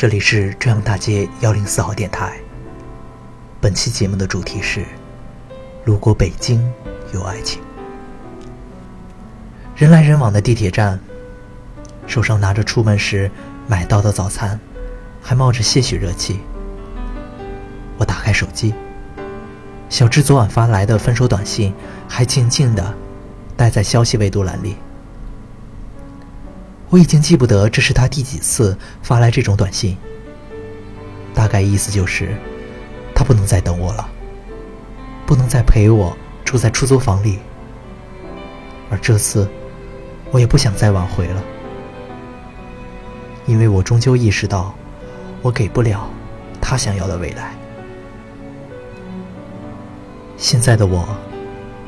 这里是中央大街幺零四号电台。本期节目的主题是：如果北京有爱情。人来人往的地铁站，手上拿着出门时买到的早餐，还冒着些许热气。我打开手机，小智昨晚发来的分手短信还静静的待在消息未读栏里。我已经记不得这是他第几次发来这种短信，大概意思就是，他不能再等我了，不能再陪我住在出租房里，而这次，我也不想再挽回了，因为我终究意识到，我给不了他想要的未来。现在的我，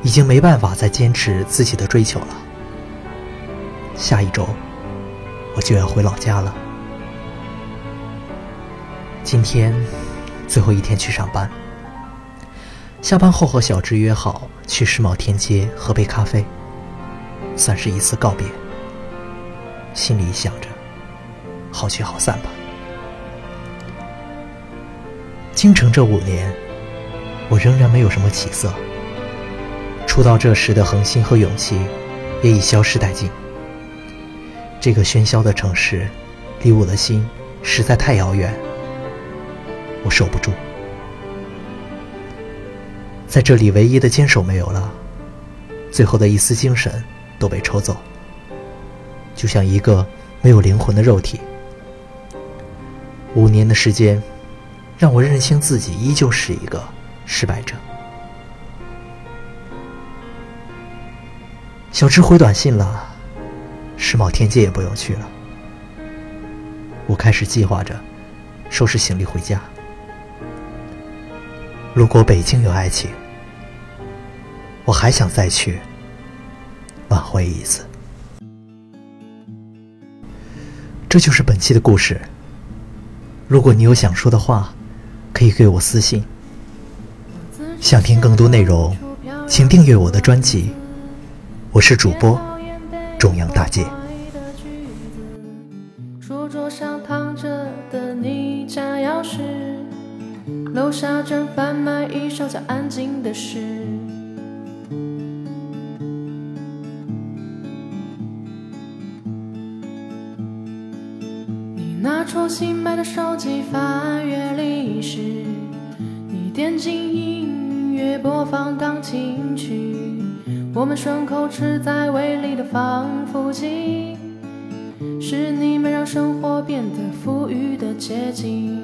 已经没办法再坚持自己的追求了。下一周。我就要回老家了。今天最后一天去上班，下班后和小智约好去世贸天阶喝杯咖啡，算是一次告别。心里想着，好聚好散吧。京城这五年，我仍然没有什么起色。出道这时的恒心和勇气，也已消失殆尽。这个喧嚣的城市，离我的心实在太遥远，我守不住。在这里，唯一的坚守没有了，最后的一丝精神都被抽走，就像一个没有灵魂的肉体。五年的时间，让我认清自己依旧是一个失败者。小智回短信了。世贸天阶也不用去了，我开始计划着收拾行李回家。如果北京有爱情，我还想再去挽回一次。这就是本期的故事。如果你有想说的话，可以给我私信。想听更多内容，请订阅我的专辑。我是主播中央大街。书桌上躺着的你家钥匙楼下正贩卖一首叫《安静》的诗。你拿出新买的手机翻阅历史，你点进音乐播放钢琴曲，我们顺口吃在胃里的防腐剂，是你们让生活变得富裕的捷径。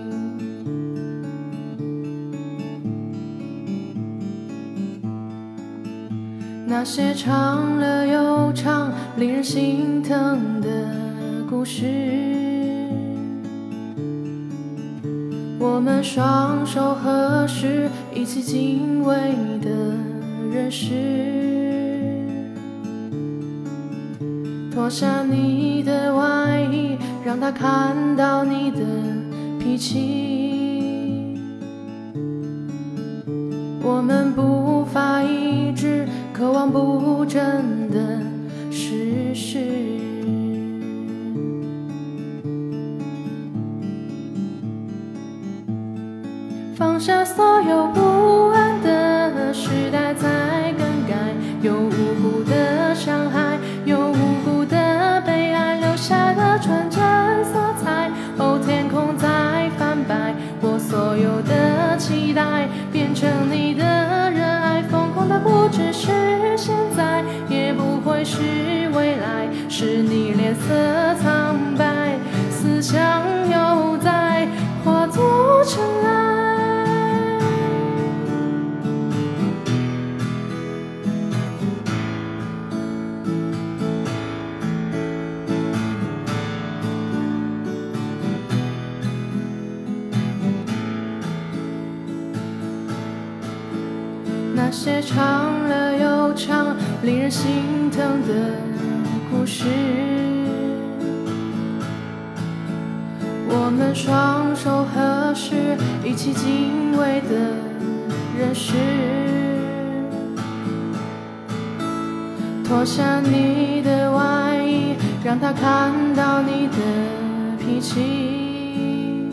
那些长了又长、令人心疼的故事，我们双手合十，一起敬畏的人世。脱下你的外衣，让他看到你的脾气。我们不发一致。渴望不争的事实，放下所有不安的时代是你脸色苍白，思想又在化作尘埃。那些长了又长，令人心。疼的故事，我们双手合十，一起敬畏的人世。脱下你的外衣，让他看到你的脾气。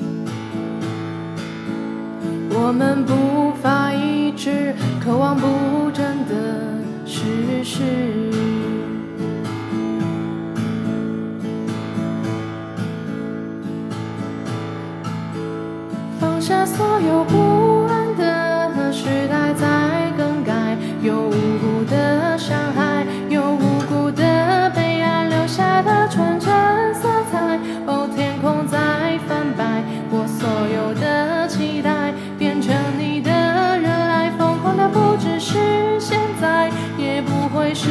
我们步伐一致，渴望不争的事实。下所有不安的时代在更改有无辜的伤害有无辜的悲哀留下的纯真色彩哦天空在泛白我所有的期待变成你的热爱疯狂的不只是现在也不会是